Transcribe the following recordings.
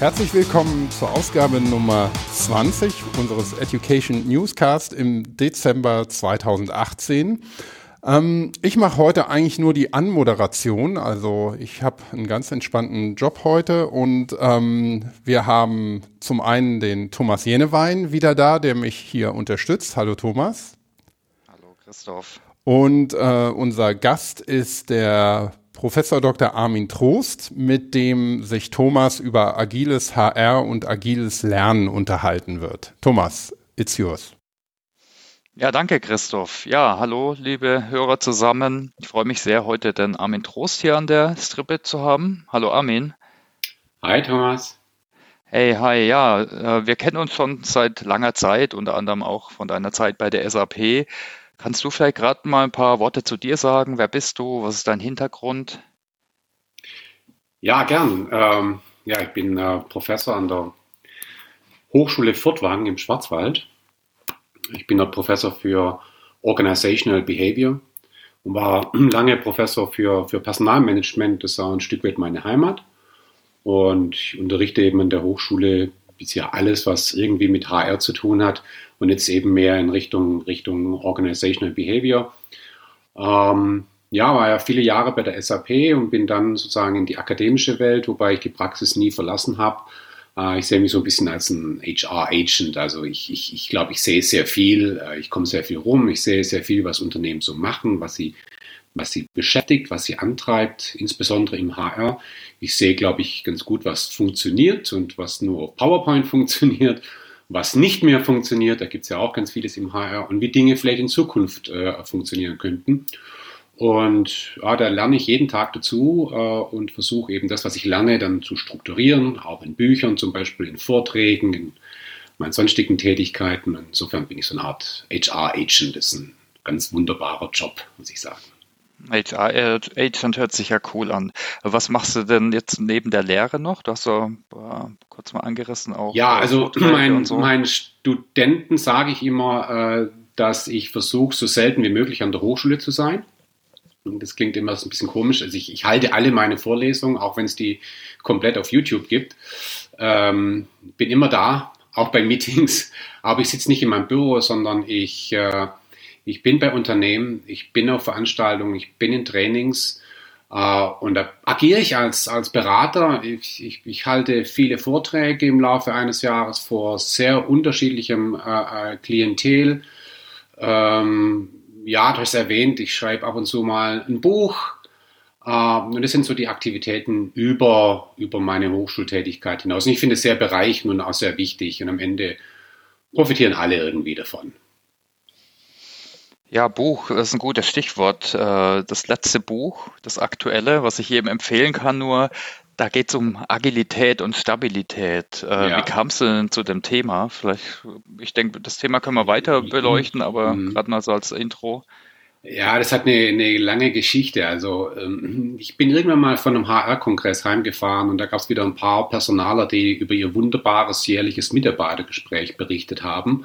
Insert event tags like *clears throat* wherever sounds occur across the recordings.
Herzlich willkommen zur Ausgabe Nummer 20 unseres Education Newscast im Dezember 2018. Ähm, ich mache heute eigentlich nur die Anmoderation, also ich habe einen ganz entspannten Job heute und ähm, wir haben zum einen den Thomas Jenewein wieder da, der mich hier unterstützt. Hallo Thomas. Hallo Christoph. Und äh, unser Gast ist der Professor Dr. Armin Trost, mit dem sich Thomas über agiles HR und agiles Lernen unterhalten wird. Thomas, it's yours. Ja, danke, Christoph. Ja, hallo, liebe Hörer zusammen. Ich freue mich sehr, heute den Armin Trost hier an der Strippe zu haben. Hallo, Armin. Hi, Thomas. Hey, hi, ja, äh, wir kennen uns schon seit langer Zeit, unter anderem auch von deiner Zeit bei der SAP. Kannst du vielleicht gerade mal ein paar Worte zu dir sagen? Wer bist du? Was ist dein Hintergrund? Ja, gern. Ähm, ja, ich bin äh, Professor an der Hochschule Furtwangen im Schwarzwald. Ich bin dort Professor für Organizational Behavior und war *clears throat* lange Professor für, für Personalmanagement. Das war ein Stück weit meine Heimat. Und ich unterrichte eben an der Hochschule bisher alles, was irgendwie mit HR zu tun hat und jetzt eben mehr in Richtung, Richtung Organizational Behavior. Ähm, ja, war ja viele Jahre bei der SAP und bin dann sozusagen in die akademische Welt, wobei ich die Praxis nie verlassen habe. Äh, ich sehe mich so ein bisschen als ein HR-Agent. Also ich, ich, ich glaube, ich sehe sehr viel, äh, ich komme sehr viel rum, ich sehe sehr viel, was Unternehmen so machen, was sie, was sie beschäftigt, was sie antreibt, insbesondere im HR. Ich sehe, glaube ich, ganz gut, was funktioniert und was nur auf PowerPoint *laughs* funktioniert was nicht mehr funktioniert, da gibt es ja auch ganz vieles im HR und wie Dinge vielleicht in Zukunft äh, funktionieren könnten. Und ja, da lerne ich jeden Tag dazu äh, und versuche eben das, was ich lerne, dann zu strukturieren, auch in Büchern zum Beispiel, in Vorträgen, in meinen sonstigen Tätigkeiten. Insofern bin ich so eine Art HR-Agent. Das ist ein ganz wunderbarer Job, muss ich sagen. HR-Agent hört sich ja cool an. Was machst du denn jetzt neben der Lehre noch? Du hast so äh, kurz mal angerissen auch. Ja, äh, also mein, so. meinen Studenten sage ich immer, äh, dass ich versuche, so selten wie möglich an der Hochschule zu sein. Und das klingt immer so ein bisschen komisch. Also ich, ich halte alle meine Vorlesungen, auch wenn es die komplett auf YouTube gibt. Ähm, bin immer da, auch bei Meetings. *laughs* Aber ich sitze nicht in meinem Büro, sondern ich äh, ich bin bei Unternehmen, ich bin auf Veranstaltungen, ich bin in Trainings äh, und da agiere ich als, als Berater. Ich, ich, ich, halte viele Vorträge im Laufe eines Jahres vor sehr unterschiedlichem äh, äh Klientel. Ähm, ja, du hast erwähnt, ich schreibe ab und zu mal ein Buch. Äh, und das sind so die Aktivitäten über, über meine Hochschultätigkeit hinaus. Und ich finde es sehr bereichend und auch sehr wichtig. Und am Ende profitieren alle irgendwie davon. Ja, Buch, das ist ein gutes Stichwort. Äh, das letzte Buch, das aktuelle, was ich jedem empfehlen kann, nur da geht es um Agilität und Stabilität. Äh, ja. Wie kamst du denn zu dem Thema? Vielleicht, ich denke, das Thema können wir weiter beleuchten, aber mhm. gerade mal so als Intro. Ja, das hat eine, eine lange Geschichte. Also ähm, ich bin irgendwann mal von einem HR-Kongress heimgefahren und da gab es wieder ein paar Personaler, die über ihr wunderbares jährliches Mitarbeitergespräch berichtet haben.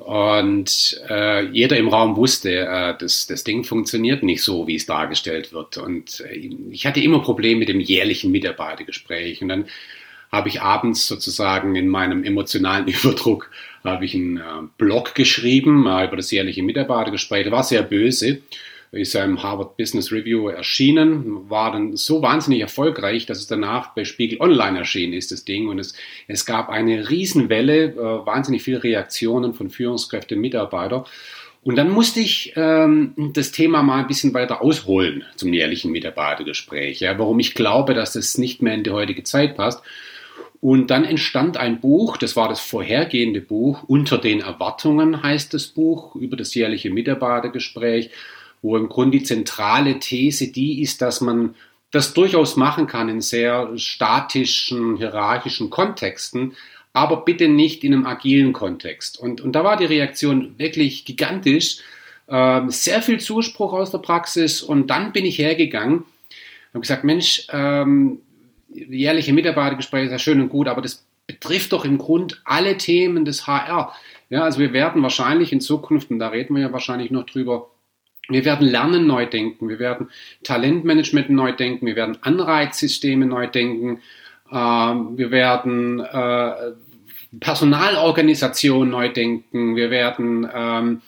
Und äh, jeder im Raum wusste, äh, das, das Ding funktioniert nicht so, wie es dargestellt wird. Und äh, ich hatte immer Probleme mit dem jährlichen Mitarbeitergespräch. Und dann habe ich abends sozusagen in meinem emotionalen *laughs* Überdruck habe ich einen äh, Blog geschrieben äh, über das jährliche Mitarbeitergespräch. Der war sehr böse ist ja im Harvard Business Review erschienen, war dann so wahnsinnig erfolgreich, dass es danach bei Spiegel Online erschienen ist, das Ding. Und es, es gab eine Riesenwelle, äh, wahnsinnig viele Reaktionen von Führungskräften, Mitarbeitern. Und dann musste ich ähm, das Thema mal ein bisschen weiter ausholen zum jährlichen Mitarbeitergespräch, ja, warum ich glaube, dass das nicht mehr in die heutige Zeit passt. Und dann entstand ein Buch, das war das vorhergehende Buch, Unter den Erwartungen heißt das Buch, über das jährliche Mitarbeitergespräch wo im Grunde die zentrale These die ist, dass man das durchaus machen kann in sehr statischen, hierarchischen Kontexten, aber bitte nicht in einem agilen Kontext. Und, und da war die Reaktion wirklich gigantisch. Äh, sehr viel Zuspruch aus der Praxis und dann bin ich hergegangen und habe gesagt, Mensch, ähm, jährliche Mitarbeitergespräche ist ja schön und gut, aber das betrifft doch im Grund alle Themen des HR. Ja, also wir werden wahrscheinlich in Zukunft, und da reden wir ja wahrscheinlich noch drüber, wir werden Lernen neu denken, wir werden Talentmanagement neu denken, wir werden Anreizsysteme neu denken. Ähm, wir werden äh, Personalorganisation neu denken. Wir werden ähm,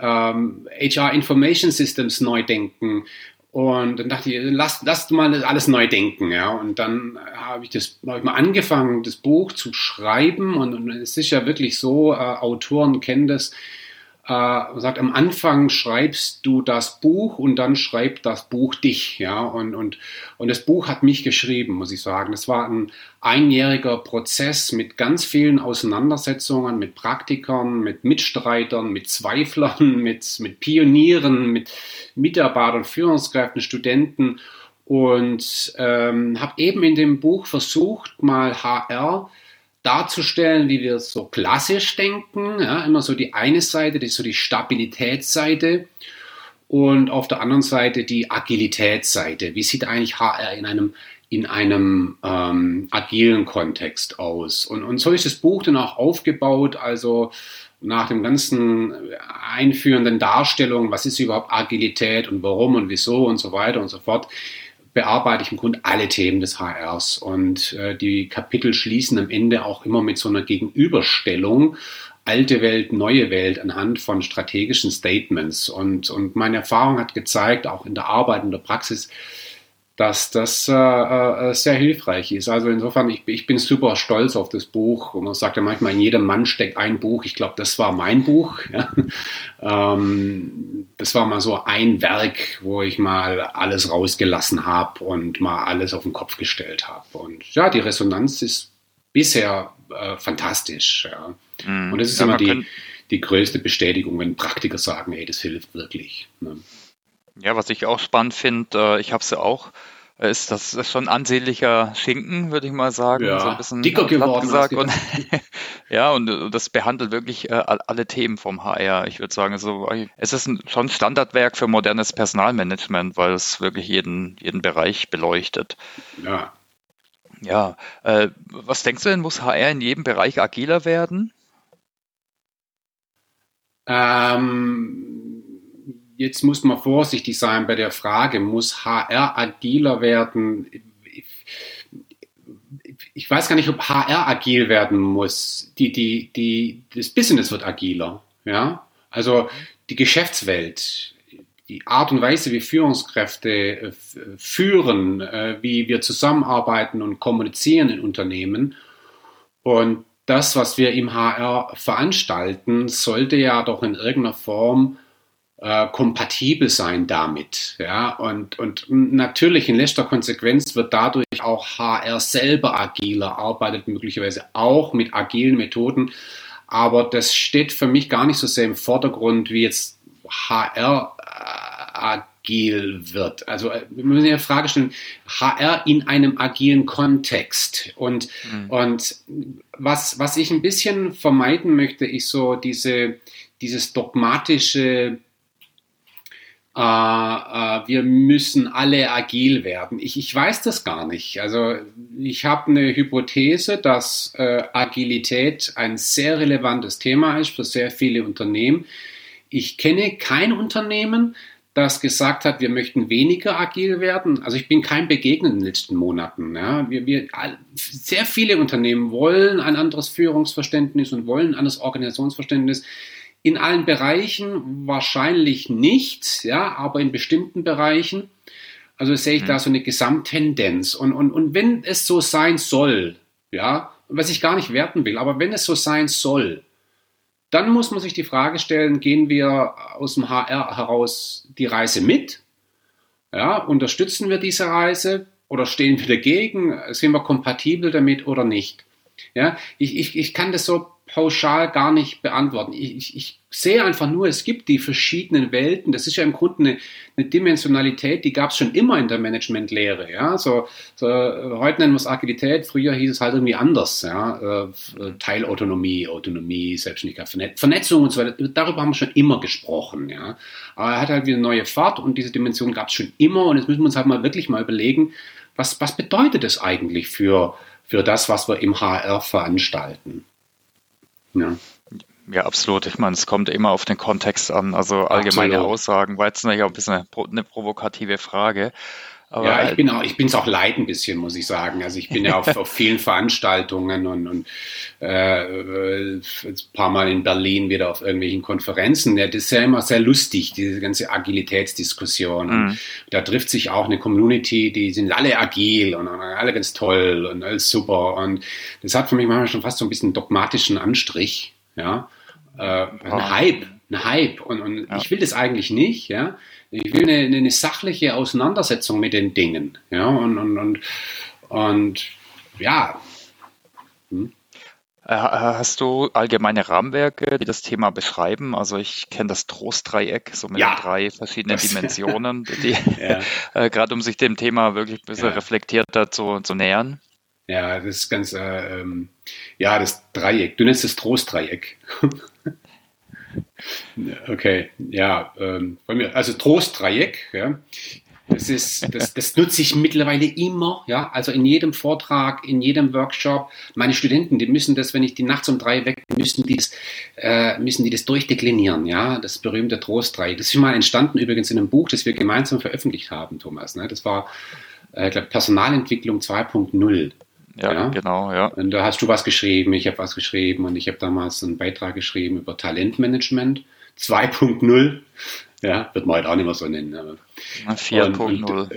ähm, HR Information Systems neu denken. Und dann dachte ich, lasst, lasst mal das alles neu denken, ja. Und dann habe ich das, habe ich mal angefangen, das Buch zu schreiben. Und, und es ist ja wirklich so, äh, Autoren kennen das, äh, sagt, am Anfang schreibst du das Buch und dann schreibt das Buch dich, ja, und, und, und das Buch hat mich geschrieben, muss ich sagen. Das war ein einjähriger Prozess mit ganz vielen Auseinandersetzungen, mit Praktikern, mit Mitstreitern, mit Zweiflern, *laughs* mit, mit Pionieren, mit Mitarbeitern, Führungskräften, Studenten und ähm, habe eben in dem Buch versucht, mal HR darzustellen, wie wir so klassisch denken. Ja, immer so die eine Seite, ist so die Stabilitätsseite und auf der anderen Seite die Agilitätsseite. Wie sieht eigentlich HR in einem, in einem ähm, agilen Kontext aus? Und, und so ist das Buch dann auch aufgebaut, also nach dem ganzen einführenden Darstellung, was ist überhaupt Agilität und warum und wieso und so weiter und so fort, bearbeite ich im Grunde alle Themen des HRs. Und äh, die Kapitel schließen am Ende auch immer mit so einer Gegenüberstellung alte Welt, neue Welt anhand von strategischen Statements. Und, und meine Erfahrung hat gezeigt, auch in der Arbeit, in der Praxis, dass das äh, äh, sehr hilfreich ist. Also insofern, ich, ich bin super stolz auf das Buch. Und man sagt ja manchmal, in jedem Mann steckt ein Buch. Ich glaube, das war mein Buch. *laughs* Ja. Ähm, das war mal so ein Werk, wo ich mal alles rausgelassen habe und mal alles auf den Kopf gestellt habe. Und ja, die Resonanz ist bisher äh, fantastisch. Ja. Mm, und das ist ja, immer die, die größte Bestätigung, wenn Praktiker sagen, ey, das hilft wirklich. Ne. Ja, was ich auch spannend finde, äh, ich habe es ja auch, äh, ist das ist schon ansehnlicher Schinken, würde ich mal sagen. Ja, so ein bisschen dicker geworden. Gesagt. Und, *laughs* ja, und äh, das behandelt wirklich alle Themen vom HR. Ich würde sagen, also, es ist ein, schon ein Standardwerk für modernes Personalmanagement, weil es wirklich jeden, jeden Bereich beleuchtet. Ja. Ja, äh, was denkst du denn, muss HR in jedem Bereich agiler werden? Ähm, jetzt muss man vorsichtig sein bei der Frage, muss HR agiler werden? Ich weiß gar nicht, ob HR agil werden muss. Die, die, die, das Business wird agiler. Ja? Also die Geschäftswelt, die Art und Weise, wie Führungskräfte äh, führen, äh, wie wir zusammenarbeiten und kommunizieren in Unternehmen. Und das, was wir im HR veranstalten, sollte ja doch in irgendeiner Form äh, kompatibel sein damit. Ja? Und, und natürlich in letzter Konsequenz wird dadurch auch HR selber agiler, arbeitet möglicherweise auch mit agilen Methoden. Aber das steht für mich gar nicht so sehr im Vordergrund, wie jetzt HR äh, agil wird. Also äh, wir müssen ja die Frage stellen, HR in einem agilen Kontext. Und, mhm. und was, was ich ein bisschen vermeiden möchte, ist so diese, dieses dogmatische äh, äh, wir müssen alle agil werden. Ich, ich weiß das gar nicht. Also ich habe eine Hypothese, dass äh, Agilität ein sehr relevantes Thema ist für sehr viele Unternehmen. Ich kenne kein Unternehmen, das gesagt hat, wir möchten weniger agil werden. Also ich bin kein begegnet in den letzten Monaten. Ja. Wir, wir, sehr viele Unternehmen wollen ein anderes Führungsverständnis und wollen ein anderes Organisationsverständnis. In allen Bereichen wahrscheinlich nicht, ja, aber in bestimmten Bereichen. Also sehe ich mhm. da so eine Gesamttendenz. Und, und, und wenn es so sein soll, ja, was ich gar nicht werten will, aber wenn es so sein soll, dann muss man sich die Frage stellen, gehen wir aus dem HR heraus die Reise mit? Ja, unterstützen wir diese Reise oder stehen wir dagegen? Sind wir kompatibel damit oder nicht? Ja, ich, ich, ich kann das so pauschal gar nicht beantworten. Ich, ich, ich, sehe einfach nur, es gibt die verschiedenen Welten. Das ist ja im Grunde eine, eine Dimensionalität, die gab es schon immer in der Managementlehre. Ja? So, so, heute nennen wir es Agilität, früher hieß es halt irgendwie anders. Ja? Äh, Teilautonomie, Autonomie, Selbstständigkeit, Vernetzung und so weiter. Darüber haben wir schon immer gesprochen. Ja? Aber er hat halt wieder eine neue Fahrt und diese Dimension gab es schon immer. Und jetzt müssen wir uns halt mal wirklich mal überlegen, was, was bedeutet das eigentlich für, für das, was wir im HR veranstalten? Ja. Ja, absolut. Ich meine, es kommt immer auf den Kontext an. Also allgemeine absolut. Aussagen war jetzt natürlich auch ein bisschen eine, provokative Frage. Aber ja, ich bin auch, ich bin es auch leid ein bisschen, muss ich sagen. Also ich bin ja auf, auf vielen Veranstaltungen und, und äh, ein paar Mal in Berlin wieder auf irgendwelchen Konferenzen. Ja, das ist ja immer sehr lustig, diese ganze Agilitätsdiskussion. Mhm. Da trifft sich auch eine Community, die sind alle agil und, und alle ganz toll und alles super. Und das hat für mich manchmal schon fast so ein bisschen dogmatischen Anstrich. Ja, äh, ein Hype, ein Hype. Und, und ja. ich will das eigentlich nicht. Ja ich will eine, eine sachliche Auseinandersetzung mit den Dingen. Ja, und, und, und, und ja. Hm. Äh, hast du allgemeine Rahmenwerke, die das Thema beschreiben? Also ich kenne das Trostdreieck, so mit ja, drei verschiedenen das, Dimensionen, *laughs* die ja. äh, gerade um sich dem Thema wirklich ein bisschen ja. reflektierter zu, zu nähern. Ja, das ist ganz, äh, ähm, ja, das Dreieck. Du nennst es Trostdreieck. *laughs* Okay, ja, ähm, also Trostdreieck, ja. Das ist, das, das nutze ich mittlerweile immer, ja. Also in jedem Vortrag, in jedem Workshop. Meine Studenten, die müssen das, wenn ich die nachts um drei weg, müssen die das, äh, müssen die das durchdeklinieren, ja. Das berühmte Trostdreieck. Das ist mal entstanden übrigens in einem Buch, das wir gemeinsam veröffentlicht haben, Thomas. Ne? Das war, äh, ich glaube, Personalentwicklung 2.0. Ja, ja, genau, ja. Und da hast du was geschrieben, ich habe was geschrieben und ich habe damals einen Beitrag geschrieben über Talentmanagement 2.0. Ja, wird man heute auch nicht mehr so nennen. 4.0.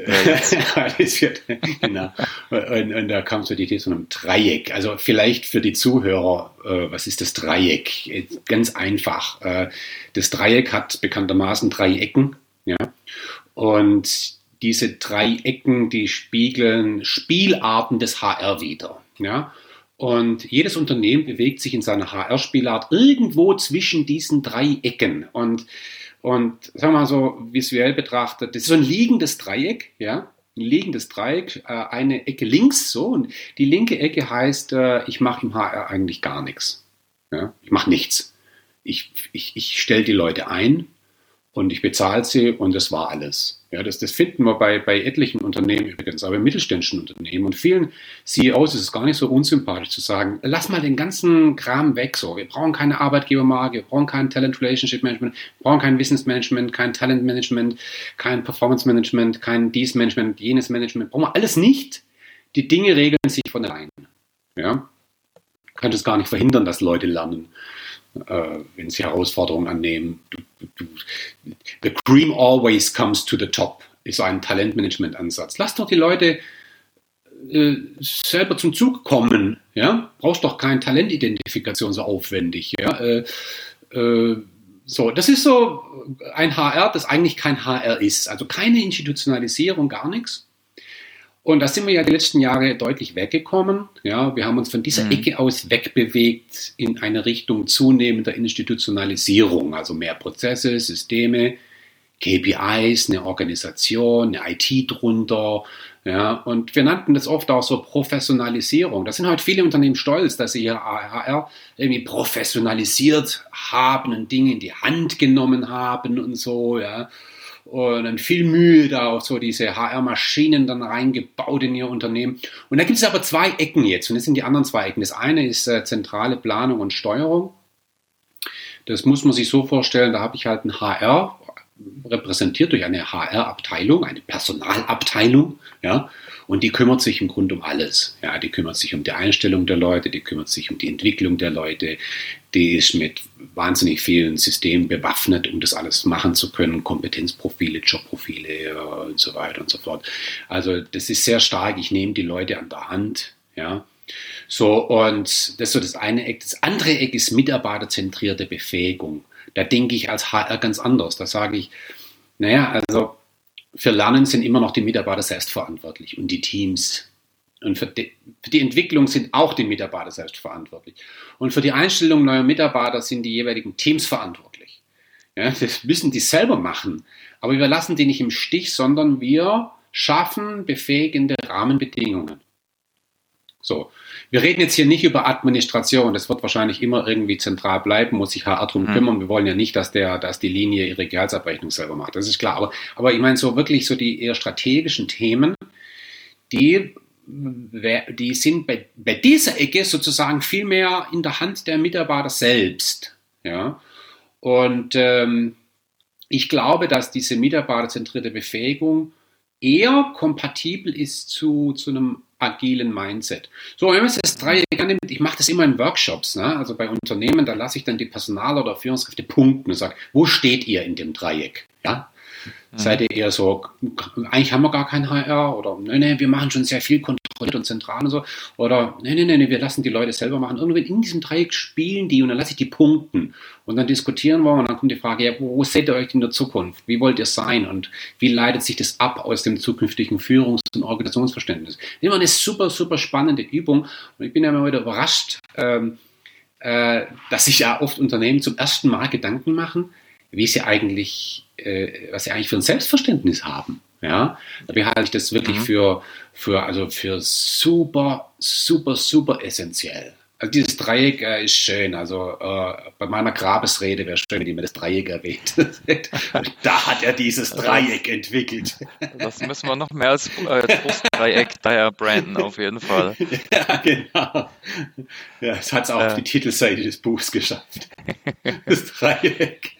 Ja, *laughs* genau. Und, und, da kam so die Idee von einem Dreieck. Also vielleicht für die Zuhörer, äh, was ist das Dreieck? Ganz einfach. Äh, das Dreieck hat bekanntermaßen drei Ecken. Ja? Und diese drei Ecken, die spiegeln Spielarten des HR wieder. Ja? Und jedes Unternehmen bewegt sich in seiner HR-Spielart irgendwo zwischen diesen drei Ecken. Und, und sagen wir mal so visuell betrachtet, das ist so ein liegendes Dreieck, ja, ein liegendes Dreieck, äh, eine Ecke links, so, und die linke Ecke heißt, äh, ich mache im HR eigentlich gar nichts. Ja? Ich mache nichts. Ich, ich, ich stelle die Leute ein und ich bezahle sie und das war alles. Ja, das, das finden wir bei, bei etlichen Unternehmen übrigens, aber mittelständischen Unternehmen und vielen CEOs ist es gar nicht so unsympathisch zu sagen, lass mal den ganzen Kram weg. So, wir brauchen keine Arbeitgebermarke, wir brauchen kein Talent Relationship Management, wir brauchen kein Wissensmanagement, kein Talent Management, kein Performance Management, kein dies Management, jenes Management, brauchen wir alles nicht. Die Dinge regeln sich von allein. Ja, könnte es gar nicht verhindern, dass Leute lernen äh, wenn sie Herausforderungen annehmen. Du, du, the cream always comes to the top, ist ein Talentmanagement-Ansatz. Lass doch die Leute äh, selber zum Zug kommen. Ja? Brauchst doch keine Talentidentifikation so aufwendig. Ja? Äh, äh, so, das ist so ein HR, das eigentlich kein HR ist. Also keine Institutionalisierung, gar nichts. Und da sind wir ja die letzten Jahre deutlich weggekommen. Ja, wir haben uns von dieser mhm. Ecke aus wegbewegt in eine Richtung zunehmender Institutionalisierung, also mehr Prozesse, Systeme, KPIs, eine Organisation, eine IT drunter. Ja, und wir nannten das oft auch so Professionalisierung. Da sind heute viele Unternehmen stolz, dass sie ihr HR irgendwie professionalisiert haben und Dinge in die Hand genommen haben und so, ja und dann viel Mühe da auch so diese HR-Maschinen dann reingebaut in ihr Unternehmen. Und da gibt es aber zwei Ecken jetzt und das sind die anderen zwei Ecken. Das eine ist äh, zentrale Planung und Steuerung. Das muss man sich so vorstellen, da habe ich halt ein HR, repräsentiert durch eine HR-Abteilung, eine Personalabteilung, ja, und die kümmert sich im Grunde um alles. Ja, die kümmert sich um die Einstellung der Leute, die kümmert sich um die Entwicklung der Leute, die ist mit wahnsinnig vielen Systemen bewaffnet, um das alles machen zu können, Kompetenzprofile, Jobprofile und so weiter und so fort. Also das ist sehr stark. Ich nehme die Leute an der Hand, ja. So, und das ist so das eine Eck. Das andere Eck ist mitarbeiterzentrierte Befähigung. Da denke ich als HR ganz anders. Da sage ich, naja, also für Lernen sind immer noch die Mitarbeiter selbst verantwortlich und die Teams. Und für die, für die, Entwicklung sind auch die Mitarbeiter selbst verantwortlich. Und für die Einstellung neuer Mitarbeiter sind die jeweiligen Teams verantwortlich. Ja, das müssen die selber machen. Aber wir lassen die nicht im Stich, sondern wir schaffen befähigende Rahmenbedingungen. So, wir reden jetzt hier nicht über Administration. Das wird wahrscheinlich immer irgendwie zentral bleiben, muss sich HR drum mhm. kümmern. Wir wollen ja nicht, dass der, dass die Linie ihre Gehaltsabrechnung selber macht. Das ist klar. Aber, aber ich meine so wirklich so die eher strategischen Themen, die, die sind bei, bei dieser Ecke sozusagen viel mehr in der Hand der Mitarbeiter selbst. Ja. Und ähm, ich glaube, dass diese mitarbeiterzentrierte Befähigung eher kompatibel ist zu, zu einem agilen Mindset. So, wenn man das Dreieck annimmt, ich mache das immer in Workshops, ne? also bei Unternehmen, da lasse ich dann die Personal- oder Führungskräfte punkten und sage, wo steht ihr in dem Dreieck? Ja? Mhm. Seid ihr eher so, eigentlich haben wir gar kein HR oder nee, nee, wir machen schon sehr viel kontrolliert und zentral und so. Oder nee, nee, nee, wir lassen die Leute selber machen. Irgendwie in diesem Dreieck spielen die und dann lasse ich die punkten. Und dann diskutieren wir und dann kommt die Frage, ja, wo, wo seht ihr euch in der Zukunft? Wie wollt ihr sein? Und wie leitet sich das ab aus dem zukünftigen Führungs- und Organisationsverständnis? Immer eine super, super spannende Übung. Und ich bin ja immer wieder überrascht, ähm, äh, dass sich ja oft Unternehmen zum ersten Mal Gedanken machen, wie sie eigentlich, äh, was sie eigentlich für ein Selbstverständnis haben. Ja, dabei halte ich das wirklich mhm. für, für, also für super, super, super essentiell. Also dieses Dreieck äh, ist schön. Also äh, bei meiner Grabesrede wäre schön, wenn ihr mir das Dreieck erwähnt. *laughs* da hat er dieses Dreieck entwickelt. Das müssen wir noch mehr als äh, Brustdreieck daher branden, auf jeden Fall. *laughs* Ja, genau. Ja, es hat es auch auf die Titelseite des Buchs geschafft. Das Dreieck.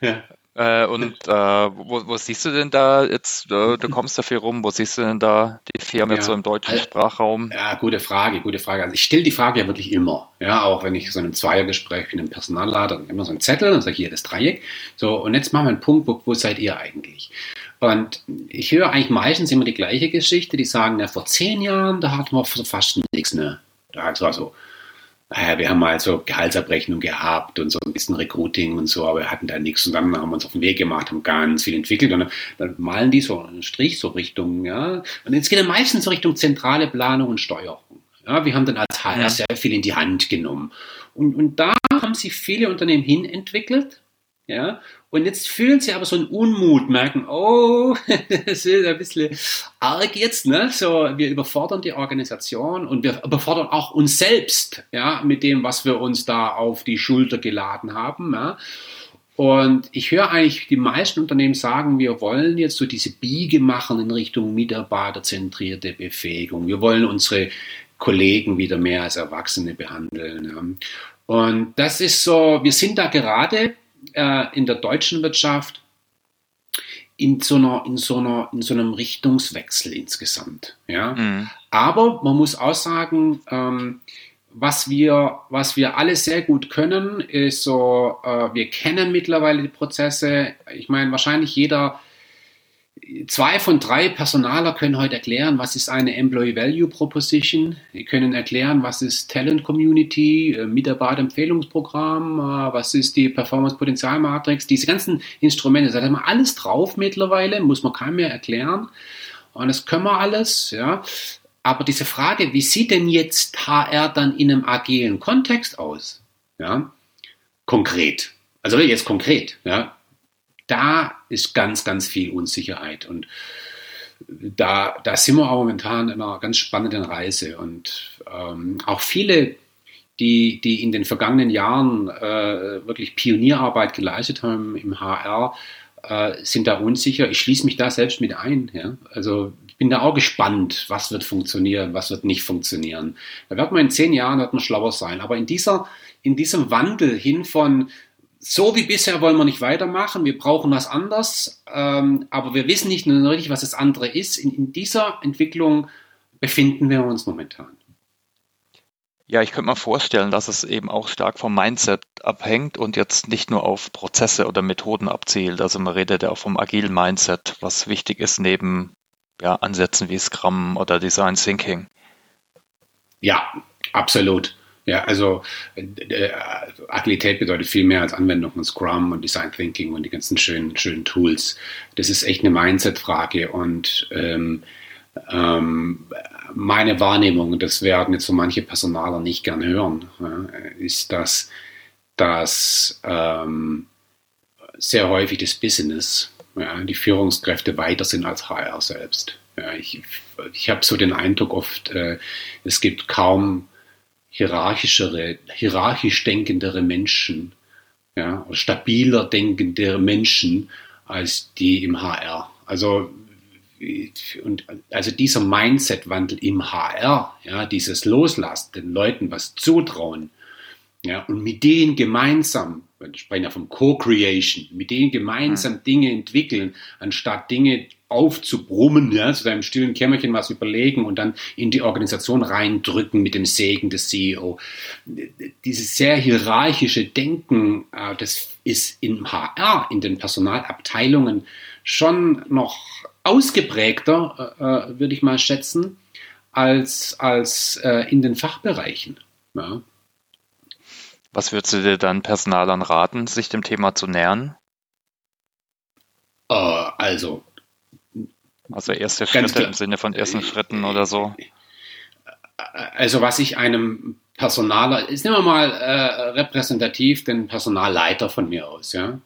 ja. Äh, und äh, wo, wo, siehst du denn da jetzt, äh, du kommst da viel rum, wo siehst du denn da die Firma ja. so im deutschen Sprachraum? Ja, gute Frage, gute Frage. Also ich stelle die Frage ja wirklich immer. Ja, auch wenn ich so in einem Zweiergespräch bin, im Personallader, dann immer so einen Zettel und sage hier das Dreieck. So, und jetzt machen wir einen Punkt, wo, wo seid ihr eigentlich? Und ich höre eigentlich meistens immer die gleiche Geschichte, die sagen, ja, vor zehn Jahren, da hatten wir fast nichts, ne? Da war so, naja, wir haben mal so Gehaltsabrechnung gehabt und so ein bisschen Recruiting und so, aber wir hatten da nichts. Und dann haben wir uns auf den Weg gemacht, haben ganz viel entwickelt und dann, dann malen die so einen Strich so Richtung, ja. Und jetzt geht er meistens so Richtung zentrale Planung und Steuerung. Ja, wir haben dann als HR sehr viel in die Hand genommen. Und, und da haben sich viele Unternehmen hin entwickelt, ja, und jetzt fühlen sie aber so einen Unmut, merken, oh, *laughs* das ist ein bisschen arg jetzt, ne? So, wir überfordern die Organisation und wir überfordern auch uns selbst, ja, mit dem, was wir uns da auf die Schulter geladen haben, ja. Und ich höre eigentlich die meisten Unternehmen sagen, wir wollen jetzt so diese Biege machen in Richtung mitarbeiterzentrierte Befähigung. Wir wollen unsere Kollegen wieder mehr als Erwachsene behandeln. Und das ist so, wir sind da gerade äh, in der deutschen Wirtschaft in so einer, in so einer, in so einem Richtungswechsel insgesamt. Ja? Mhm. Aber man muss auch sagen, ähm, was wir, was wir alle sehr gut können, ist so, äh, wir kennen mittlerweile die Prozesse. Ich meine, wahrscheinlich jeder Zwei von drei Personaler können heute erklären, was ist eine Employee Value Proposition. Die können erklären, was ist Talent Community, äh, Mitarbeiterempfehlungsprogramm, äh, was ist die Performance Potenzial Matrix. Diese ganzen Instrumente, da haben wir alles drauf mittlerweile, muss man keinem mehr erklären. Und das können wir alles, ja. Aber diese Frage, wie sieht denn jetzt HR dann in einem agilen Kontext aus? Ja, konkret. Also jetzt konkret, ja da ist ganz, ganz viel Unsicherheit. Und da, da sind wir auch momentan in einer ganz spannenden Reise. Und ähm, auch viele, die, die in den vergangenen Jahren äh, wirklich Pionierarbeit geleistet haben im HR, äh, sind da unsicher. Ich schließe mich da selbst mit ein. Ja? Also ich bin da auch gespannt, was wird funktionieren, was wird nicht funktionieren. Da wird man in zehn Jahren wird man schlauer sein. Aber in dieser, in diesem Wandel hin von so wie bisher wollen wir nicht weitermachen, wir brauchen was anderes, ähm, aber wir wissen nicht nur richtig, was das andere ist. In, in, dieser Entwicklung befinden wir uns momentan. Ja, ich könnte mir vorstellen, dass es eben auch stark vom Mindset abhängt und jetzt nicht nur auf Prozesse oder Methoden abzielt. Also man redet ja auch vom agilen Mindset, was wichtig ist neben ja, Ansätzen wie Scrum oder Design Thinking. Ja, absolut. Ja, also äh, äh, Agilität bedeutet viel mehr als Anwendung von Scrum und Design Thinking und die ganzen schönen, schönen Tools. Das ist echt eine Mindset-Frage und ähm, ähm, meine Wahrnehmung, das werden jetzt so manche Personaler nicht gern hören, ja, ist, dass, dass ähm, sehr häufig das Business, ja, die Führungskräfte weiter sind als HR selbst. Ja, ich ich habe so den Eindruck oft, äh, es gibt kaum hierarchischere, hierarchisch denkendere Menschen, ja, stabiler denkendere Menschen als die im HR. Also, und, also dieser Mindset-Wandel im HR, ja, dieses Loslassen, den Leuten was zutrauen, ja, und mit denen gemeinsam, wir sprechen ja vom Co-Creation, mit denen gemeinsam mhm. Dinge entwickeln, anstatt Dinge aufzubrummen, ja, zu seinem stillen Kämmerchen was überlegen und dann in die Organisation reindrücken mit dem Segen des CEO. Dieses sehr hierarchische Denken, äh, das ist im HR, in den Personalabteilungen schon noch ausgeprägter, äh, äh, würde ich mal schätzen, als, als in den Fachbereichen. Ja. Was würdest du dir dann Personalern raten, sich dem Thema zu nähern? Äh, also. Also erste Schritte im Sinne von ersten Schritten oder so. Also was ich einem Personaler, ist nehmen wir mal äh, repräsentativ den Personalleiter von mir aus, ja.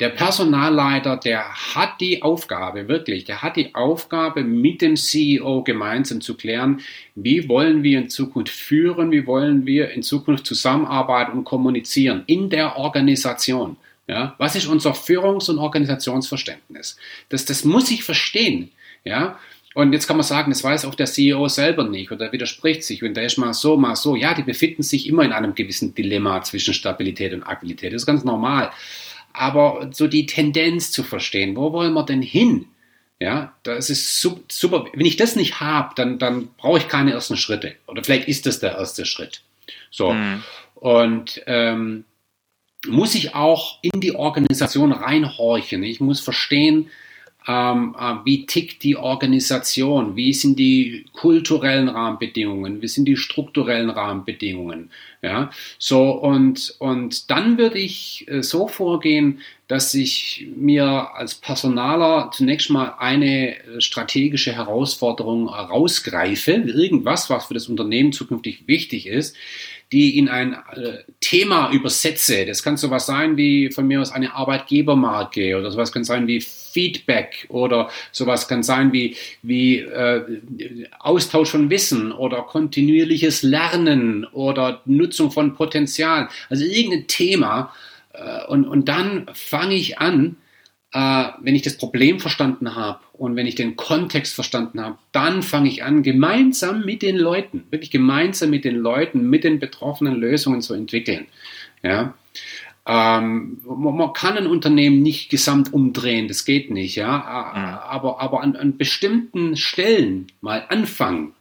Der Personalleiter, der hat die Aufgabe, wirklich, der hat die Aufgabe, mit dem CEO gemeinsam zu klären, wie wollen wir in Zukunft führen, wie wollen wir in Zukunft zusammenarbeiten und kommunizieren in der Organisation. Ja, was ist unser Führungs- und Organisationsverständnis? Das, das muss ich verstehen. Ja, und jetzt kann man sagen, das weiß auch der CEO selber nicht oder widerspricht sich und der ist mal so, mal so. Ja, die befinden sich immer in einem gewissen Dilemma zwischen Stabilität und Agilität. Das ist ganz normal. Aber so die Tendenz zu verstehen, wo wollen wir denn hin? Ja, das ist super. Wenn ich das nicht habe, dann, dann brauche ich keine ersten Schritte. Oder vielleicht ist das der erste Schritt. So. Mhm. Und ähm, muss ich auch in die Organisation reinhorchen. Ich muss verstehen, ähm, äh, wie tickt die Organisation, wie sind die kulturellen Rahmenbedingungen, wie sind die strukturellen Rahmenbedingungen. Ja, so und, und dann würde ich äh, so vorgehen, dass ich mir als Personaler zunächst mal eine äh, strategische Herausforderung rausgreife, irgendwas, was für das Unternehmen zukünftig wichtig ist, die in ein äh, Thema übersetze. Das kann sowas sein wie von mir aus eine Arbeitgebermarke oder sowas kann sein wie Feedback oder sowas kann sein wie, wie äh, Austausch von Wissen oder kontinuierliches Lernen oder Nutzung von Potenzial. Also irgendein Thema. Äh, und, und dann fange ich an, äh, wenn ich das Problem verstanden habe und wenn ich den Kontext verstanden habe, dann fange ich an, gemeinsam mit den Leuten, wirklich gemeinsam mit den Leuten, mit den Betroffenen Lösungen zu entwickeln. Ja. Ähm, man kann ein Unternehmen nicht gesamt umdrehen, das geht nicht, ja. Mhm. Aber, aber an, an bestimmten Stellen mal anfangen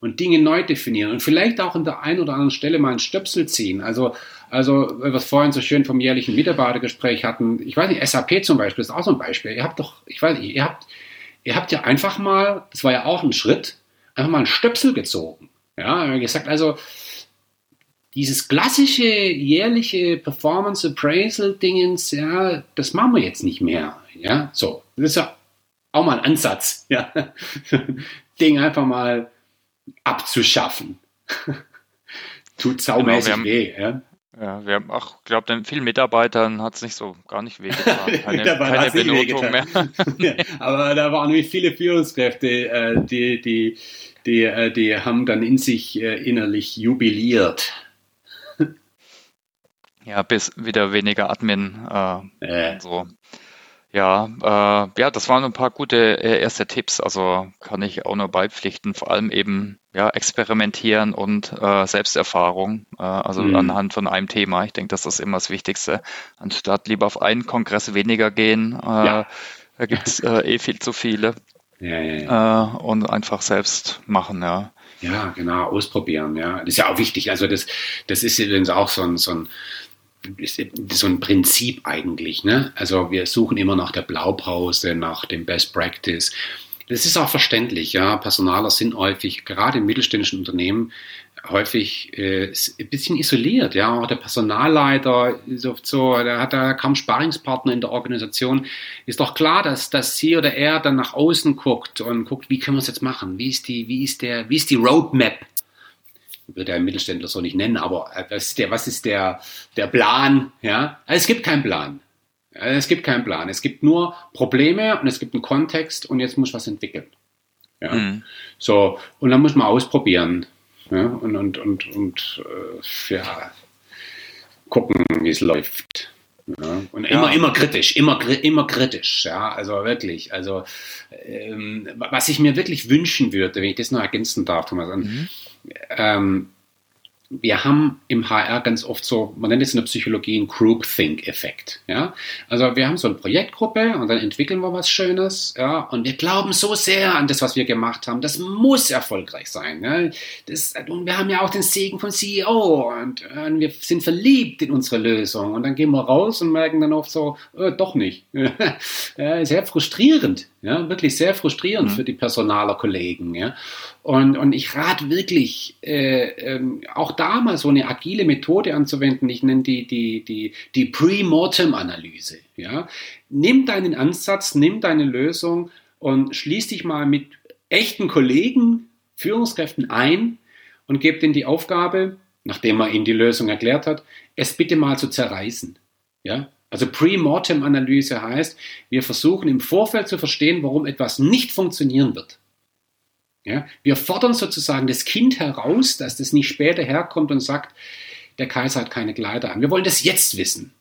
und Dinge neu definieren und vielleicht auch an der einen oder anderen Stelle mal einen Stöpsel ziehen. Also also, weil wir vorhin so schön vom jährlichen Mitarbeitergespräch hatten, ich weiß nicht, SAP zum Beispiel ist auch so ein Beispiel. Ihr habt doch, ich weiß nicht, ihr habt, ihr habt ja einfach mal, das war ja auch ein Schritt, einfach mal einen Stöpsel gezogen. Ja, gesagt, also, dieses klassische jährliche Performance Appraisal Dingens, ja, das machen wir jetzt nicht mehr. Ja, so. Das ist ja auch mal ein Ansatz, ja. *laughs* Ding einfach mal abzuschaffen. *laughs* Tut saumäßig genau, weh, ja. Ja, wir haben auch, glaube den vielen Mitarbeitern hat es nicht so gar nicht wehgetan. *laughs* Keine, keine Benotung mehr. *laughs* ja, aber da waren nämlich viele Führungskräfte, äh, die, die, die, äh, die haben dann in sich äh, innerlich jubiliert. ja, bis wieder weniger Admin äh, so. Ja, äh, ja, das waren ein paar gute äh, erste Tipps. Also kann ich auch nur beipflichten. Vor allem eben ja experimentieren und äh, Selbsterfahrung. Äh, also mhm. anhand von einem Thema. Ich denke, das ist immer das Wichtigste. Anstatt lieber auf einen Kongress weniger gehen. Äh, ja. Da gibt es äh, eh viel zu viele. Ja, ja, und einfach selbst machen, ja. Ja, genau, ausprobieren, ja. Das ist ja auch wichtig. Also das, das ist übrigens auch so ein, so ein so ein Prinzip eigentlich. Ne? Also wir suchen immer nach der Blaupause, nach dem Best Practice. Das ist auch verständlich, ja. Personaler sind häufig, gerade in mittelständischen Unternehmen, häufig äh, ein bisschen isoliert, ja. Auch der Personalleiter ist oft so, der hat da kaum Sparingspartner in der Organisation. Ist doch klar, dass, dass sie oder er dann nach außen guckt und guckt, wie können wir es jetzt machen? Wie ist die, wie ist der, wie ist die Roadmap? Würde ein Mittelständler so nicht nennen, aber äh, was ist der, was ist der, der Plan? Ja, also es gibt keinen Plan. Es gibt keinen Plan. Es gibt nur Probleme und es gibt einen Kontext und jetzt muss was entwickeln. Ja, mhm. so und dann muss man ausprobieren ja? und und und und äh, ja gucken, wie es läuft. Ja, und immer, ja. immer kritisch, immer, immer kritisch, ja, also wirklich, also ähm, was ich mir wirklich wünschen würde, wenn ich das noch ergänzen darf, Thomas, mhm ähm, wir haben im HR ganz oft so, man nennt es in der Psychologie einen Groupthink-Effekt. Ja? Also wir haben so eine Projektgruppe und dann entwickeln wir was Schönes ja? und wir glauben so sehr an das, was wir gemacht haben. Das muss erfolgreich sein. Ja? Das, und wir haben ja auch den Segen vom CEO und, und, wir sind verliebt in unsere Lösung und dann gehen wir raus und merken dann oft so, äh, doch nicht. *laughs* sehr frustrierend. Ja, wirklich sehr frustrierend mhm. für die Personaler-Kollegen. Ja. Und, und ich rate wirklich, äh, ähm, auch da mal so eine agile Methode anzuwenden. Ich nenne die, die, die, die Pre-Mortem-Analyse. Ja. Nimm deinen Ansatz, nimm deine Lösung und schließ dich mal mit echten Kollegen, Führungskräften ein und gib denen die Aufgabe, nachdem man ihnen die Lösung erklärt hat, es bitte mal zu zerreißen. Ja, also Pre-Mortem-Analyse heißt, wir versuchen im Vorfeld zu verstehen, warum etwas nicht funktionieren wird. Ja, wir fordern sozusagen das Kind heraus, dass das nicht später herkommt und sagt, der Kaiser hat keine Kleider an. Wir wollen das jetzt wissen.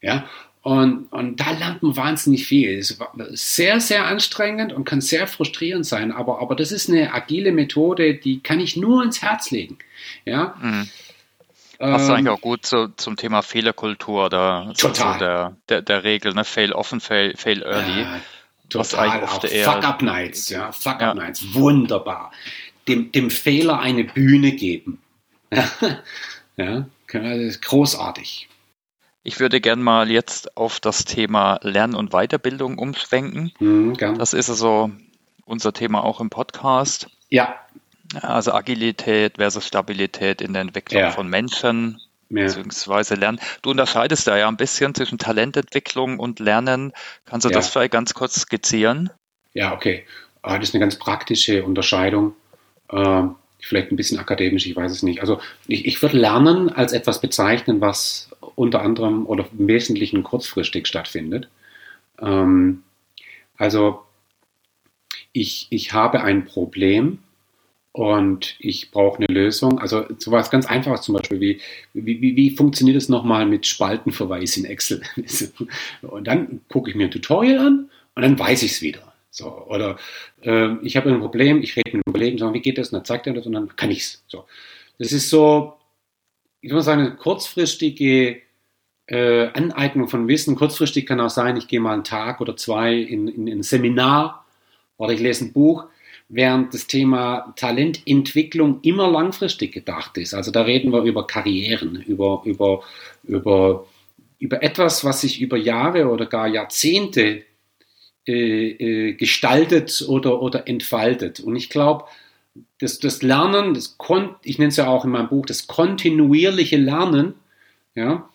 Ja, und, und da lernt man wahnsinnig viel. Es ist sehr, sehr anstrengend und kann sehr frustrierend sein, aber, aber das ist eine agile Methode, die kann ich nur ins Herz legen. Ja. Mhm. Passt ähm, eigentlich auch gut zu, zum Thema Fehlerkultur oder total. So der, der, der Regel, ne? Fail often, fail, fail early. Ja, total, auch Fuck-Up-Nights, ja, Fuck-Up-Nights, ja. wunderbar. Dem, dem Fehler eine Bühne geben. *laughs* ja, das ist großartig. Ich würde gern mal jetzt auf das Thema Lern- und Weiterbildung umschwenken. Mhm, das ist also unser Thema auch im Podcast. Ja. Also Agilität versus Stabilität in der Entwicklung ja. von Menschen, ja. beziehungsweise Lernen. Du unterscheidest da ja ein bisschen zwischen Talententwicklung und Lernen. Kannst du ja. das vielleicht ganz kurz skizzieren? Ja, okay. Ah, das ist eine ganz praktische Unterscheidung. Ähm, vielleicht ein bisschen akademisch, ich weiß es nicht. Also ich, ich würde Lernen als etwas bezeichnen, was unter anderem oder im Wesentlichen kurzfristig stattfindet. Ähm, also ich, ich habe ein Problem und ich brauche eine Lösung. Also sowas ganz Einfaches zum Beispiel, wie, wie, wie, wie funktioniert es nochmal mit Spaltenverweis in Excel? *laughs* und dann gucke ich mir ein Tutorial an und dann weiß ich es wieder. So, oder äh, ich habe ein Problem, ich rede mit einem Kollegen, sage, wie geht das? Und dann zeigt er das und dann kann ich es. So. Das ist so, ich würde sagen, eine kurzfristige äh, Aneignung von Wissen. Kurzfristig kann auch sein, ich gehe mal einen Tag oder zwei in, in, in ein Seminar oder ich lese ein Buch während das Thema Talententwicklung immer langfristig gedacht ist. Also da reden wir über Karrieren, über, über, über, über etwas, was sich über Jahre oder gar Jahrzehnte äh, äh, gestaltet oder, oder entfaltet. Und ich glaube, das, das Lernen, das Kon ich nenne es ja auch in meinem Buch, das kontinuierliche Lernen, ja,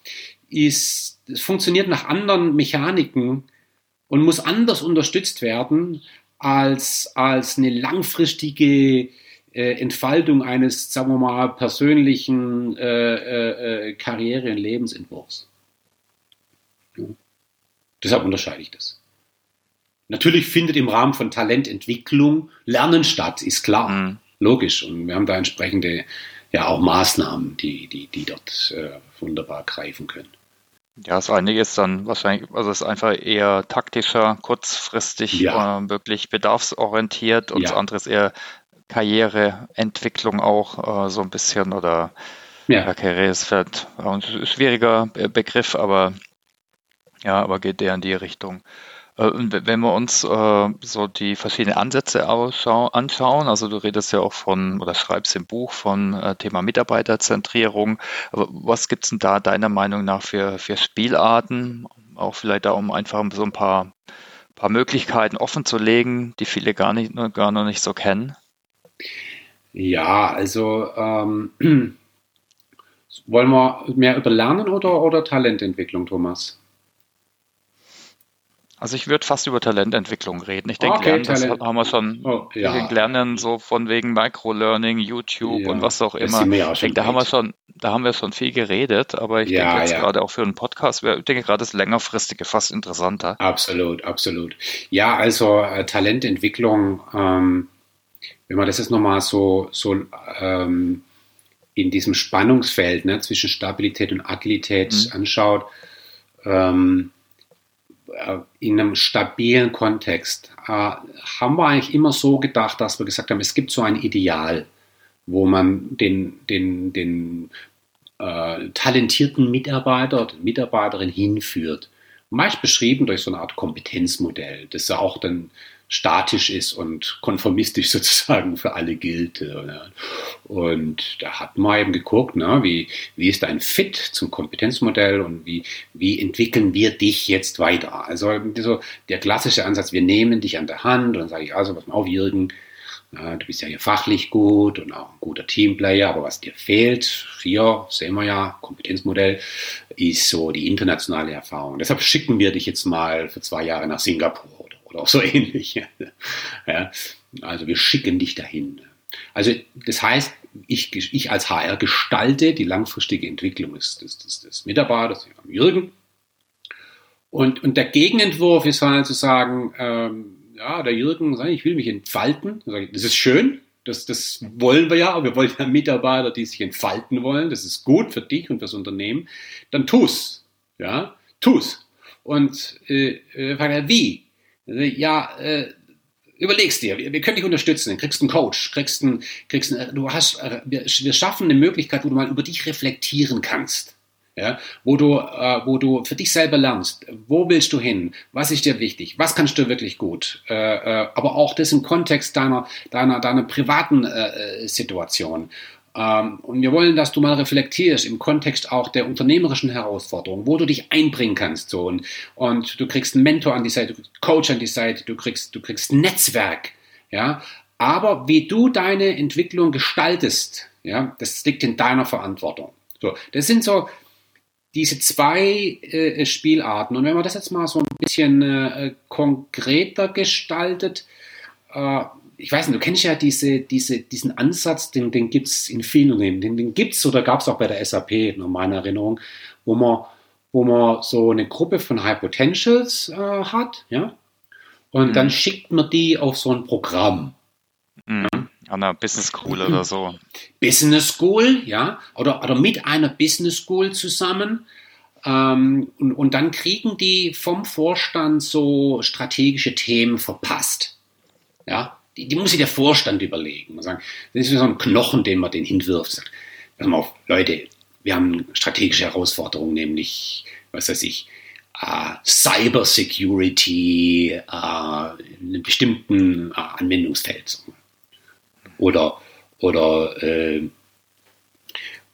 ist, funktioniert nach anderen Mechaniken und muss anders unterstützt werden, als, als eine langfristige äh, Entfaltung eines, sagen wir mal, persönlichen äh, äh, äh, Karriere- und Lebensentwurfs. Ja. Deshalb unterscheide ich das. Natürlich findet im Rahmen von Talententwicklung Lernen statt, ist klar, mhm. logisch. Und wir haben da entsprechende ja auch Maßnahmen, die, die, die dort äh, wunderbar greifen können. Ja, das eine ist dann wahrscheinlich, also es ist einfach eher taktischer, kurzfristig, ja. äh, wirklich bedarfsorientiert und ja. das andere ist eher Karriereentwicklung auch äh, so ein bisschen oder ja. ja Karriere ist vielleicht ein schwieriger Begriff, aber ja, aber geht eher in die Richtung. Äh, wenn wir uns äh, so die verschiedenen Ansätze anschauen, also du redest ja auch von oder schreibst im Buch von äh, Thema Mitarbeiterzentrierung. Was gibt es denn da deiner Meinung nach für, für Spielarten? Auch vielleicht da, um einfach so ein paar, paar Möglichkeiten offen zu legen, die viele gar, nicht, gar noch nicht so kennen? Ja, also ähm, *clears throat* wollen wir mehr über Lernen oder, oder Talententwicklung, Thomas? Also ich würde fast über Talententwicklung reden. Ich denke, okay, Lernen, das haben wir schon oh, ja. Lernen so von wegen Microlearning, YouTube ja, und was auch immer. Ich denke, da haben wir schon, da haben wir schon viel geredet, aber ich ja, denke jetzt gerade auch für einen Podcast, ich denke gerade das längerfristige fast interessanter. Absolut, absolut. Ja, also äh, Talententwicklung, ähm, wenn man das jetzt nochmal so, so ähm, in diesem Spannungsfeld ne, zwischen Stabilität und Agilität mhm. anschaut, ähm, äh, in einem stabilen Kontext äh, haben wir eigentlich immer so gedacht, dass wir gesagt haben, es gibt so ein Ideal. wo man den, den, den äh, talentierten Mitarbeiter oder Mitarbeiterin hinführt. Meist beschrieben durch so eine Art Kompetenzmodell, das ja auch dann statisch ist und konformistisch *laughs* sozusagen für alle gilt. Und da hat man eben geguckt, ne, wie, wie ist dein Fit zum Kompetenzmodell und wie, wie entwickeln wir dich jetzt weiter? Also so der klassische Ansatz, wir nehmen dich an der Hand und dann sage ich, also pass mal auf, Jürgen, ja, du bist ja hier fachlich gut und auch ein guter Teamplayer, aber was dir fehlt, hier sehen wir ja, Kompetenzmodell, ist so die internationale Erfahrung. Deshalb schicken wir dich jetzt mal für zwei Jahre nach Singapur oder, auch so *laughs* ähnlich. Ja, also wir schicken dich dahin. Also das heißt, ich, ich als HR gestalte die langfristige Entwicklung des, des, des, des Mitarbeiters, Jürgen. Und, und der Gegenentwurf ist halt zu sagen, ähm, ja, der Jürgen ich will mich entfalten. Das ist schön, das, das wollen wir ja, aber wir wollen ja Mitarbeiter, die sich entfalten wollen. Das ist gut für dich und fürs Unternehmen. Dann tu's. Ja, tu's. Und äh, äh wie? Ja, äh, überlegst dir, wir, wir können dich unterstützen, kriegst einen Coach, kriegst einen, kriegst einen, du hast, äh, wir, wir schaffen eine Möglichkeit, wo du mal über dich reflektieren kannst. Ja, wo du, äh, wo du für dich selber lernst, wo willst du hin, was ist dir wichtig, was kannst du wirklich gut, äh, äh, aber auch das im Kontext deiner, deiner, deiner privaten äh, Situation. Ähm, und wir wollen, dass du mal reflektierst im Kontext auch der unternehmerischen Herausforderungen, wo du dich einbringen kannst. So. Und, und du kriegst einen Mentor an die Seite, du kriegst Coach an die Seite, du kriegst, du kriegst Netzwerk. Ja? Aber wie du deine Entwicklung gestaltest, ja, das liegt in deiner Verantwortung. So, das sind so diese zwei äh, Spielarten. Und wenn man das jetzt mal so ein bisschen äh, konkreter gestaltet, äh, ich weiß nicht, du kennst ja diese, diese, diesen Ansatz, den, den gibt es in vielen Unternehmen. Den, den gibt es oder gab es auch bei der SAP, in meiner Erinnerung, wo man, wo man so eine Gruppe von High Potentials äh, hat, ja, und mhm. dann schickt man die auf so ein Programm. Mhm. An einer Business School oder so. Business School, ja, oder, oder mit einer Business School zusammen. Ähm, und, und dann kriegen die vom Vorstand so strategische Themen verpasst. Ja, die, die muss sich der Vorstand überlegen. Man sagt, das ist so ein Knochen, den man den hinwirft. Sagt, pass mal auf, Leute, wir haben strategische Herausforderungen, nämlich, was weiß ich, äh, Cyber Security, äh, in einem bestimmten äh, Anwendungsfeld oder, oder äh,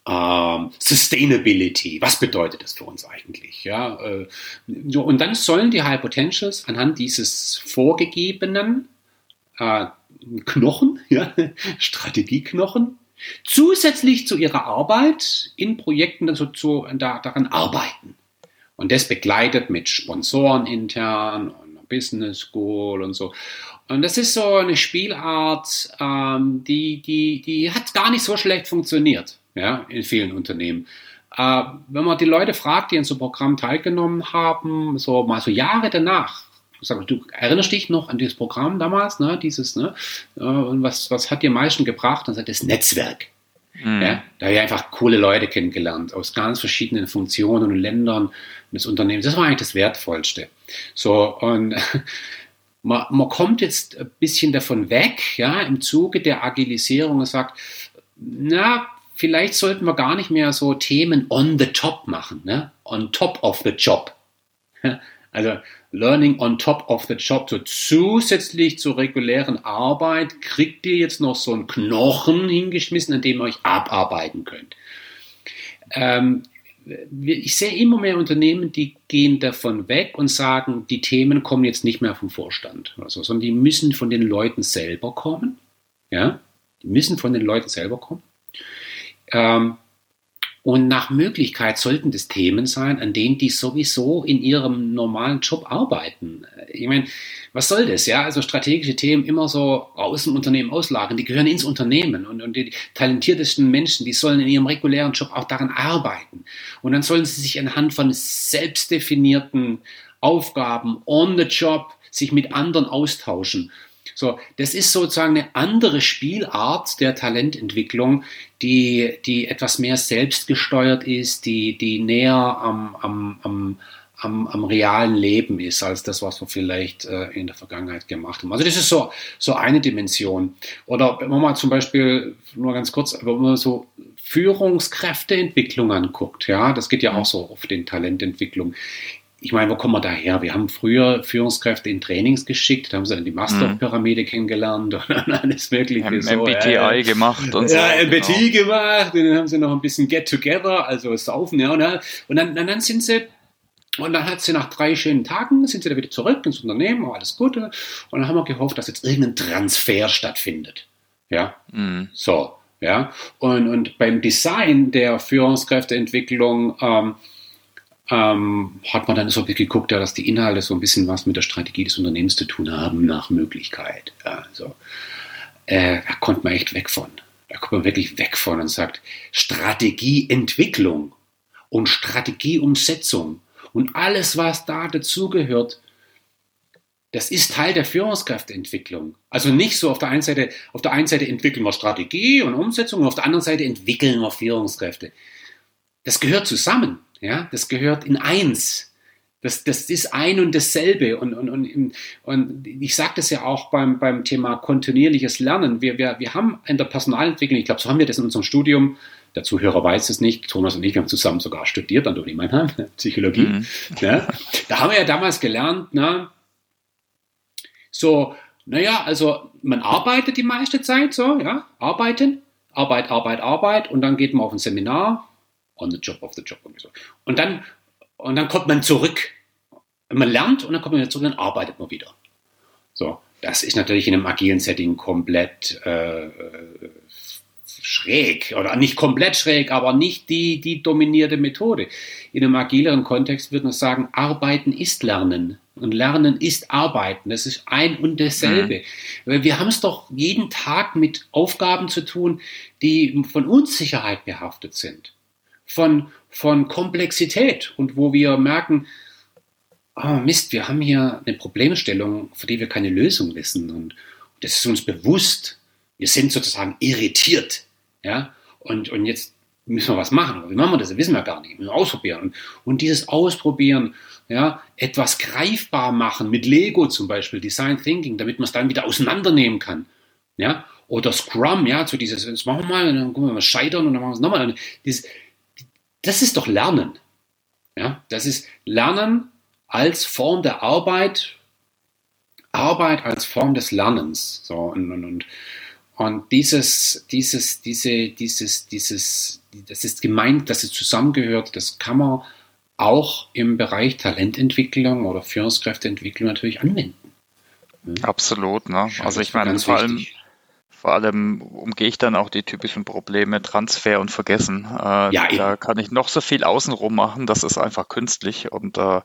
äh, Sustainability. Was bedeutet das für uns eigentlich? Ja, so, und dann sollen die High Potentials anhand dieses vorgegebenen äh, Knochen, *laughs* ja, Strategieknochen, zusätzlich zu ihrer Arbeit in Projekten also zu, da, daran arbeiten. Und das begleitet mit Sponsoren intern und Business School und so. Und das ist so eine Spielart, ähm, die, die, die hat gar nicht so schlecht funktioniert, ja, in vielen Unternehmen. Äh, wenn man die Leute fragt, die an so einem Programm teilgenommen haben, so mal so Jahre danach, sag, du erinnerst dich noch an dieses Programm damals, ne, dieses, ne, äh, und was, was hat dir am meisten gebracht? Dann sagt das Netzwerk. Mhm. Ja, da habe ich einfach coole Leute kennengelernt aus ganz verschiedenen Funktionen und Ländern des Unternehmens. Das war eigentlich das Wertvollste. So, und *laughs* man, man kommt jetzt ein bisschen davon weg, ja, im Zuge der Agilisierung und sagt, na, vielleicht sollten wir gar nicht mehr so Themen on the top machen, ne? on top of the job. Also Learning on top of the job, so zusätzlich zur regulären Arbeit, kriegt ihr jetzt noch so einen Knochen hingeschmissen, an dem ihr euch abarbeiten könnt. Ähm, ich sehe immer mehr Unternehmen, die gehen davon weg und sagen, die Themen kommen jetzt nicht mehr vom Vorstand, also, sondern die müssen von den Leuten selber kommen. Ja, die müssen von den Leuten selber kommen. Ähm, und nach Möglichkeit sollten das Themen sein, an denen die sowieso in ihrem normalen Job arbeiten. Ich meine, was soll das? Ja, also strategische Themen immer so aus dem Unternehmen auslagern, die gehören ins Unternehmen und, und die talentiertesten Menschen, die sollen in ihrem regulären Job auch daran arbeiten. Und dann sollen sie sich anhand von selbstdefinierten Aufgaben on the job sich mit anderen austauschen so, das ist sozusagen eine andere Spielart der Talententwicklung, die, die etwas mehr selbstgesteuert ist, die, die näher am, am, am, am, am realen Leben ist, als das, was wir vielleicht äh, in der Vergangenheit gemacht haben. Also das ist so, so eine Dimension. Oder wenn man mal zum Beispiel, nur ganz kurz, wenn man so Führungskräfteentwicklung anguckt, ja, das geht ja auch so auf den Talententwicklung. Ich meine, wo kommen wir daher? Wir haben früher Führungskräfte in Trainings geschickt, da haben sie dann die Master-Pyramide mhm. kennengelernt und alles Mögliche. Haben so, MBTI ja, gemacht und so. Ja, MBTI genau. gemacht und dann haben sie noch ein bisschen Get Together, also Saufen, ja, und dann, und dann, dann sind sie und dann hat sie nach drei schönen Tagen, sind sie da wieder zurück ins Unternehmen, oh, alles Gute. Und dann haben wir gehofft, dass jetzt irgendein Transfer stattfindet. Ja, mhm. so, ja. Und, und beim Design der Führungskräfteentwicklung ähm, ähm, hat man dann so geguckt, ja, dass die Inhalte so ein bisschen was mit der Strategie des Unternehmens zu tun haben, nach Möglichkeit. Ja, so. Äh, da kommt man echt weg von. Da kommt man wirklich weg von und sagt, Strategieentwicklung und Strategieumsetzung und alles, was da dazugehört, das ist Teil der Führungskräfteentwicklung. Also nicht so auf der einen Seite, auf der einen Seite entwickeln wir Strategie und Umsetzung und auf der anderen Seite entwickeln wir Führungskräfte. Das gehört zusammen, ja, das gehört in eins. Das, das ist ein und dasselbe. Und, und, und, und ich sage das ja auch beim, beim Thema kontinuierliches Lernen. Wir, wir, wir haben in der Personalentwicklung, ich glaube, so haben wir das in unserem Studium, der Zuhörer weiß es nicht, Thomas und ich haben zusammen sogar studiert an der Uni Mannheim, *laughs* Psychologie. Mhm. Ja, da haben wir ja damals gelernt, na, so, naja, also man arbeitet die meiste Zeit so, ja, arbeiten, Arbeit, Arbeit, Arbeit und dann geht man auf ein Seminar, on the job, of the job und so. Und dann, und dann kommt man zurück. Man lernt und dann kommt man wieder zurück und dann arbeitet man wieder. So, das ist natürlich in einem agilen Setting komplett äh, äh schräg oder nicht komplett schräg, aber nicht die, die dominierte Methode. In einem agileren Kontext würde man sagen, Arbeiten ist Lernen und Lernen ist Arbeiten. Das ist ein und dasselbe. Mhm. Wir haben es doch jeden Tag mit Aufgaben zu tun, die von Unsicherheit behaftet sind, von, von Komplexität und wo wir merken, oh Mist, wir haben hier eine Problemstellung, für die wir keine Lösung wissen und das ist uns bewusst. Wir sind sozusagen irritiert ja? Und, und jetzt müssen wir was machen. wie machen wir das? Das wissen wir gar nicht. Wir müssen ausprobieren. Und, dieses Ausprobieren, ja, etwas greifbar machen, mit Lego zum Beispiel, Design Thinking, damit man es dann wieder auseinandernehmen kann. Ja? Oder Scrum, ja, so dieses, das machen wir mal, und dann gucken wir mal scheitern und dann machen wir es nochmal. Das ist doch Lernen. Ja? Das ist Lernen als Form der Arbeit, Arbeit als Form des Lernens. So, und, und, und und dieses, dieses, diese, dieses, dieses, das ist gemeint, dass es zusammengehört, das kann man auch im Bereich Talententwicklung oder Führungskräfteentwicklung natürlich anwenden. Absolut, ne? Also ich meine, vor allem, vor allem umgehe ich dann auch die typischen Probleme Transfer und Vergessen. Äh, ja, da kann ich noch so viel außenrum machen, das ist einfach künstlich und äh,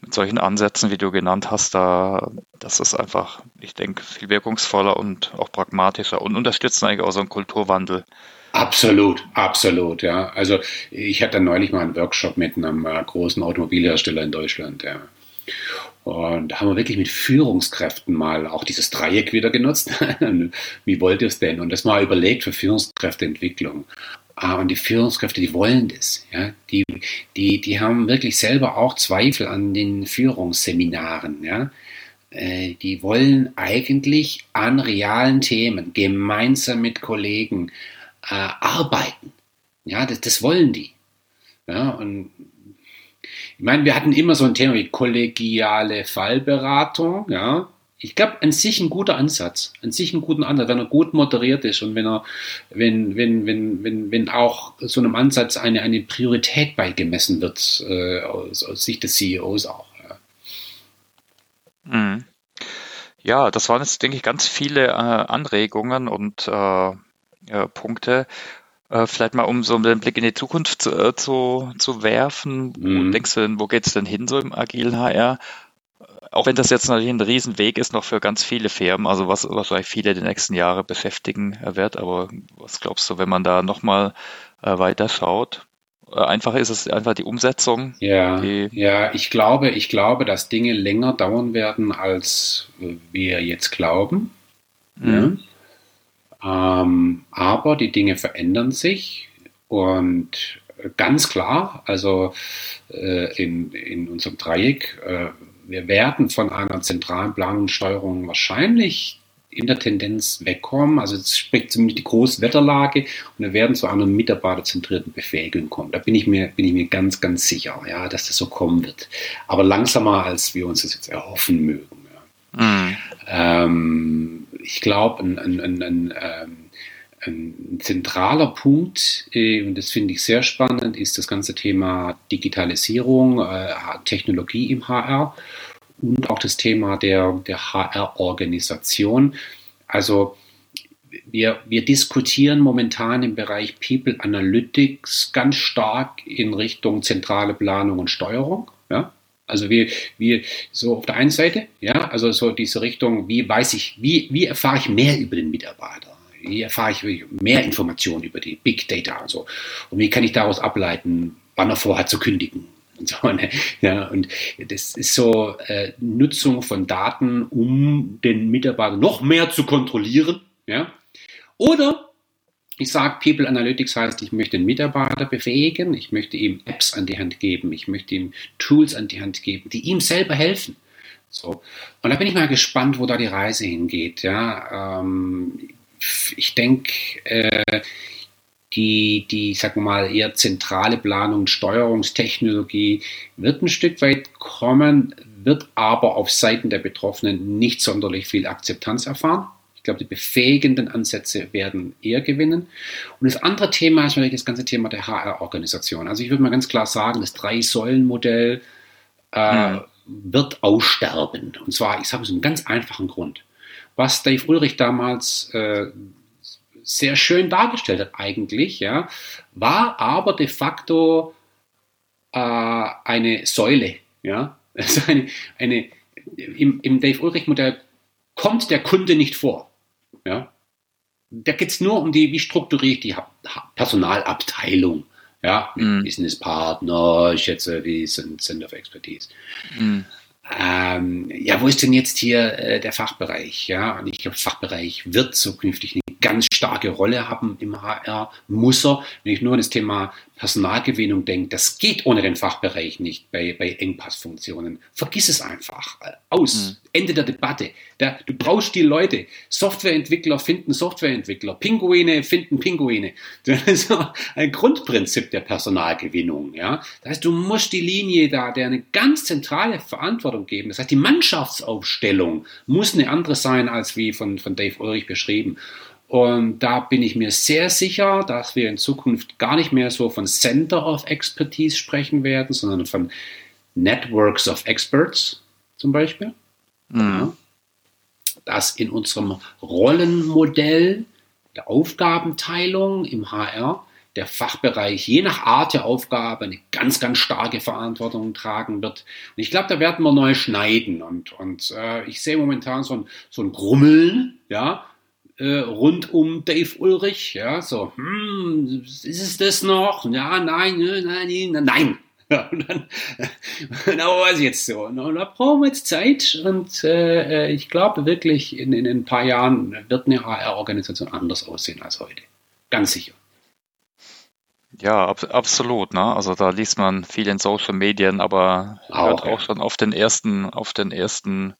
mit solchen Ansätzen, wie du genannt hast, da, das ist einfach, ich denke, viel wirkungsvoller und auch pragmatischer und unterstützt eigentlich auch so einen Kulturwandel. Absolut, absolut, ja. Also ich hatte neulich mal einen Workshop mit einem äh, großen Automobilhersteller in Deutschland, ja. Und da haben wir wirklich mit Führungskräften mal auch dieses Dreieck wieder genutzt. *laughs* Wie wollt ihr es denn? Und das mal überlegt für Führungskräfteentwicklung. Ah, und die Führungskräfte, die wollen das. Ja? Die, die, die haben wirklich selber auch Zweifel an den Führungsseminaren. Ja? Äh, die wollen eigentlich an realen Themen gemeinsam mit Kollegen äh, arbeiten. Ja, das, das wollen die. Ja, und ich meine, wir hatten immer so ein Thema wie kollegiale Fallberatung, ja, ich glaube, an sich ein guter Ansatz, an sich ein guter Ansatz, wenn er gut moderiert ist und wenn er, wenn, wenn, wenn, wenn, wenn auch so einem Ansatz eine, eine Priorität beigemessen wird, äh, aus, aus, Sicht des CEOs auch. Ja. Mhm. ja, das waren jetzt, denke ich, ganz viele äh, Anregungen und äh, Punkte. Äh, vielleicht mal, um so einen Blick in die Zukunft zu, äh, zu, zu werfen. Mhm. Wo denkst du denn, wo geht es denn hin so im agilen HR? auch wenn das jetzt natürlich ein Riesenweg ist noch für ganz viele Firmen, also was wahrscheinlich viele die nächsten Jahre beschäftigen wird, aber was glaubst du, wenn man da nochmal äh, weiter schaut? Äh, einfach ist es einfach die Umsetzung. Ja, die ja, ich glaube, ich glaube, dass Dinge länger dauern werden, als wir jetzt glauben. Mhm. Ja. Ähm, aber die Dinge verändern sich und ganz klar, also äh, in, in unserem Dreieck, äh, wir werden von einer zentralen Planung und Steuerung wahrscheinlich in der Tendenz wegkommen. Also es spricht zumindest die Großwetterlage und wir werden zu einer mitarbeiterzentrierten Befähigung kommen. Da bin ich mir, bin ich mir ganz, ganz sicher, ja, dass das so kommen wird. Aber langsamer, als wir uns das jetzt erhoffen mögen. Ja. Mhm. Ähm, ich glaube, ein, ein, ein, ein ähm, zentraler Punkt, äh, und das finde ich sehr spannend, ist das ganze Thema Digitalisierung, äh, Technologie im HR und auch das Thema der, der HR-Organisation. Also wir, wir diskutieren momentan im Bereich People Analytics ganz stark in Richtung zentrale Planung und Steuerung. Also wir, wir so auf der einen Seite, ja, also so diese Richtung, wie weiß ich, wie, wie erfahre ich mehr über den Mitarbeiter? Wie erfahre ich mehr Informationen über die Big Data und so? Und wie kann ich daraus ableiten, wann er vorhat zu kündigen? Und so, *laughs* ne? ja, und das ist so äh, Nutzung von Daten, um den Mitarbeiter noch mehr zu kontrollieren. Ja? Oder ich sage, People Analytics heißt, ich möchte den Mitarbeiter befähigen, ich möchte ihm Apps an die Hand geben, ich möchte ihm Tools an die Hand geben, die ihm selber helfen. So. Und da bin ich mal gespannt, wo da die Reise hingeht. Ja? Ähm, ich denke, äh, die, die, sagen wir mal, eher zentrale Planung, Steuerungstechnologie wird ein Stück weit kommen, wird aber auf Seiten der Betroffenen nicht sonderlich viel Akzeptanz erfahren. Ich glaube, die befähigenden Ansätze werden eher gewinnen. Und das andere Thema ist natürlich das ganze Thema der HR-Organisation. Also ich würde mal ganz klar sagen, das Drei-Säulen-Modell äh, mhm. wird aussterben. Und zwar, ich sage es aus einem ganz einfachen Grund was Dave Ulrich damals äh, sehr schön dargestellt hat eigentlich, ja, war aber de facto äh, eine Säule, ja, *laughs* also eine, eine im, im Dave Ulrich Modell kommt der Kunde nicht vor, ja. Da geht es nur um die, wie strukturiere ich die Personalabteilung, ja, mm. Business Partner, wie sind Center of Expertise. Mm ähm, ja, wo ist denn jetzt hier äh, der Fachbereich? Ja, und ich glaube, Fachbereich wird zukünftig eine ganz starke Rolle haben im HR, muss er. Wenn ich nur an das Thema Personalgewinnung denke, das geht ohne den Fachbereich nicht bei, bei Engpassfunktionen. Vergiss es einfach. Aus. Mhm. Ende der Debatte. Da, du brauchst die Leute. Softwareentwickler finden Softwareentwickler. Pinguine finden Pinguine. *laughs* Das ist ein Grundprinzip der Personalgewinnung. Ja? Das heißt, du musst die Linie da, der eine ganz zentrale Verantwortung geben. Das heißt, die Mannschaftsaufstellung muss eine andere sein, als wie von, von Dave Ulrich beschrieben. Und da bin ich mir sehr sicher, dass wir in Zukunft gar nicht mehr so von Center of Expertise sprechen werden, sondern von Networks of Experts zum Beispiel. Mhm. Dass in unserem Rollenmodell der Aufgabenteilung im HR der Fachbereich je nach Art der Aufgabe eine ganz, ganz starke Verantwortung tragen wird. Und ich glaube, da werden wir neu schneiden. Und, und äh, ich sehe momentan so ein, so ein Grummeln, ja, äh, rund um Dave Ulrich. Ja, so, hm, ist es das noch? Ja, nein, nein, nein, nein. *laughs* Ja, und dann, *laughs* genau was jetzt so. Und da brauchen wir jetzt Zeit und äh, ich glaube wirklich, in, in ein paar Jahren wird eine HR-Organisation anders aussehen als heute. Ganz sicher. Ja, ab, absolut. Ne? Also da liest man viel in Social Medien, aber auch, hört auch ja. schon auf den ersten, auf den ersten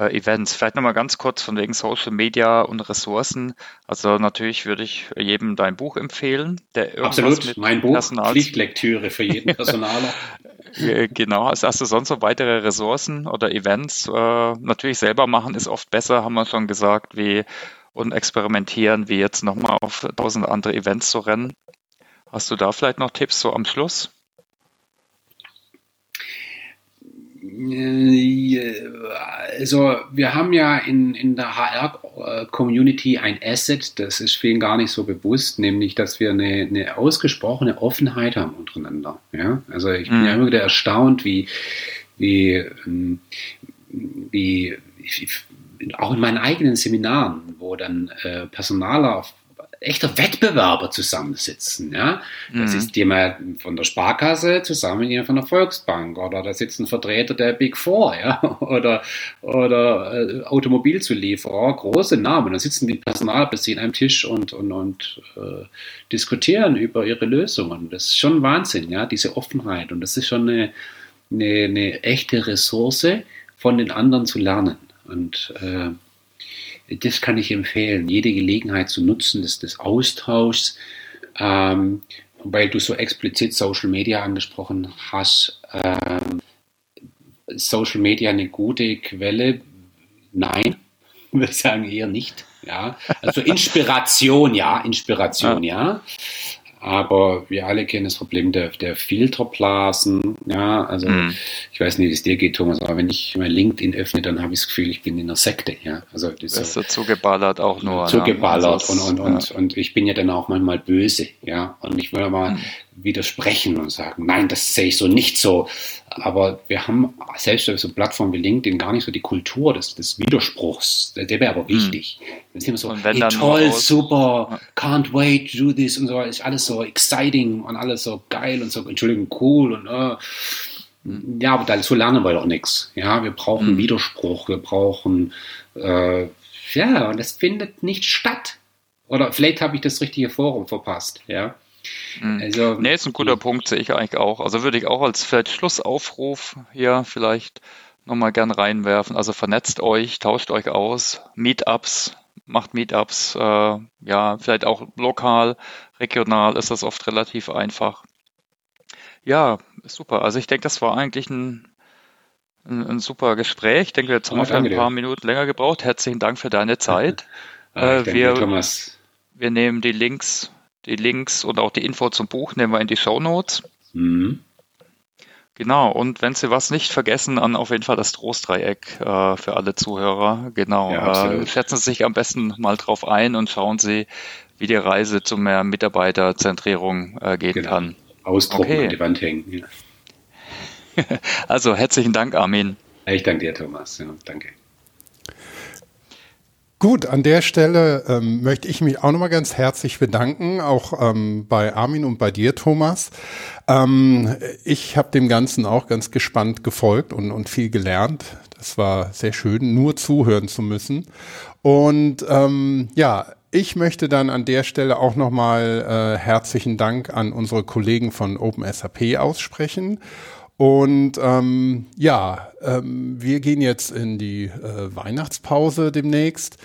äh, Events. Vielleicht nochmal ganz kurz von wegen Social Media und Ressourcen. Also natürlich würde ich jedem dein Buch empfehlen, der Absolut, mein Buch, Personals Pflichtlektüre für jeden *laughs* Personaler. genau, also hast du sonst noch weitere Ressourcen oder Events? Äh, natürlich selber machen ist oft besser, haben wir schon gesagt, wie und experimentieren, wie jetzt nochmal auf tausend andere Events zu rennen. Hast du da vielleicht noch Tipps so am Schluss? Äh, also wir haben ja in, in der HR-Community ein Asset, das ist vielen gar nicht so bewusst, nämlich dass wir eine, eine ausgesprochene Offenheit haben untereinander. Ja? Also ich bin mhm. ja immer wieder erstaunt, wie, wie, ähm, wie auch in meinen eigenen Seminaren, wo dann äh, Personaler echter Wettbewerber zusammensitzen. Ja? Das mhm. ist jemand von der Sparkasse zusammen jemand von der Volksbank oder da sitzt ein Vertreter der Big Four ja? *laughs* oder, oder äh, Automobilzulieferer, große Namen. Da sitzen die Personalbezieher am Tisch und, und, und äh, diskutieren über ihre Lösungen. Das ist schon Wahnsinn, ja, diese Offenheit. Und das ist schon eine, eine, eine echte Ressource, von den anderen zu lernen. Und äh, das kann ich empfehlen, jede Gelegenheit zu nutzen, des, des Austauschs, ähm, weil du so explizit Social Media angesprochen hast. Ähm, Social Media eine gute Quelle? Nein, *laughs* würde ich sagen eher nicht. Ja, also Inspiration, ja, Inspiration, ja. Aber wir alle kennen das Problem der, der Filterblasen. Ja, also mhm. ich weiß nicht, wie es dir geht, Thomas, aber wenn ich mein LinkedIn öffne, dann habe ich das Gefühl, ich bin in einer Sekte. Ja, also das ist so zugeballert auch nur. Zugeballert ja. und, und, und, ja. und ich bin ja dann auch manchmal böse. Ja, und ich will aber mhm. widersprechen und sagen, nein, das sehe ich so nicht so. Aber wir haben selbst auf so Plattformen wie LinkedIn gar nicht so die Kultur des, des Widerspruchs. Der, der wäre aber hm. wichtig. Mhm. Dann sind wir so, hey, toll, super, can't wait to do this und so. Ist alles so exciting und alles so geil und so, Entschuldigung, cool und uh, ja, aber dazu lernen wir doch nichts. Ja, wir brauchen mhm. Widerspruch, wir brauchen äh, ja, und das findet nicht statt. Oder vielleicht habe ich das richtige Forum verpasst, ja. Mhm. Also, nee, ist ein guter Punkt, sehe ich eigentlich auch. Also würde ich auch als vielleicht Schlussaufruf hier vielleicht nochmal gern reinwerfen. Also vernetzt euch, tauscht euch aus, Meetups, macht Meetups, äh, ja, vielleicht auch lokal, regional ist das oft relativ einfach. Ja, super. Also ich denke, das war eigentlich ein, ein, ein super Gespräch. Ich denke, jetzt haben wir ein paar Minuten länger gebraucht. Herzlichen Dank für deine *laughs* Zeit. ah, äh, wir, Thomas. wir nehmen die Links die Links und auch die Info zum Buch nehmen wir in die Show Notes. Mhm. Genau, und wenn Sie was nicht vergessen, dann auf jeden Fall das Trostdreieck äh, für alle Zuhörer. Genau, ja, äh, schätzen Sie sich am besten mal drauf ein und schauen Sie, wie die Reise zu mehr Mitarbeiterzentrierung äh, gehen genau. kann. Ausdrucken okay. an die Wand hängen. Ja. *laughs* also herzlichen Dank, Armin. Ich danke dir, Thomas. Ja, danke. Gut, an der Stelle ähm, möchte ich mich auch nochmal ganz herzlich bedanken, auch ähm, bei Armin und bei dir, Thomas. Ähm, ich habe dem Ganzen auch ganz gespannt gefolgt und, und viel gelernt. Das war sehr schön, nur zuhören zu müssen. Und ähm, ja, ich möchte dann an der Stelle auch nochmal äh, herzlichen Dank an unsere Kollegen von OpenSAP aussprechen und ähm, ja, ähm, wir gehen jetzt in die äh, Weihnachtspause demnächst.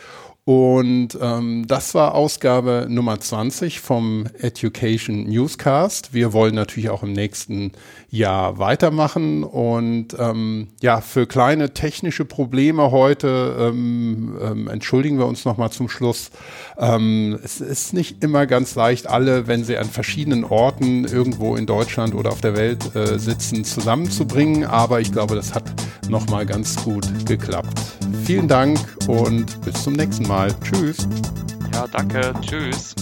Und ähm, das war Ausgabe Nummer 20 vom Education Newscast. Wir wollen natürlich auch im nächsten Jahr weitermachen. Und ähm, ja, für kleine technische Probleme heute ähm, ähm, entschuldigen wir uns nochmal zum Schluss. Ähm, es ist nicht immer ganz leicht, alle, wenn sie an verschiedenen Orten irgendwo in Deutschland oder auf der Welt äh, sitzen, zusammenzubringen. Aber ich glaube, das hat nochmal ganz gut geklappt. Vielen Dank und bis zum nächsten Mal. Tschüss. Ja, danke. Tschüss.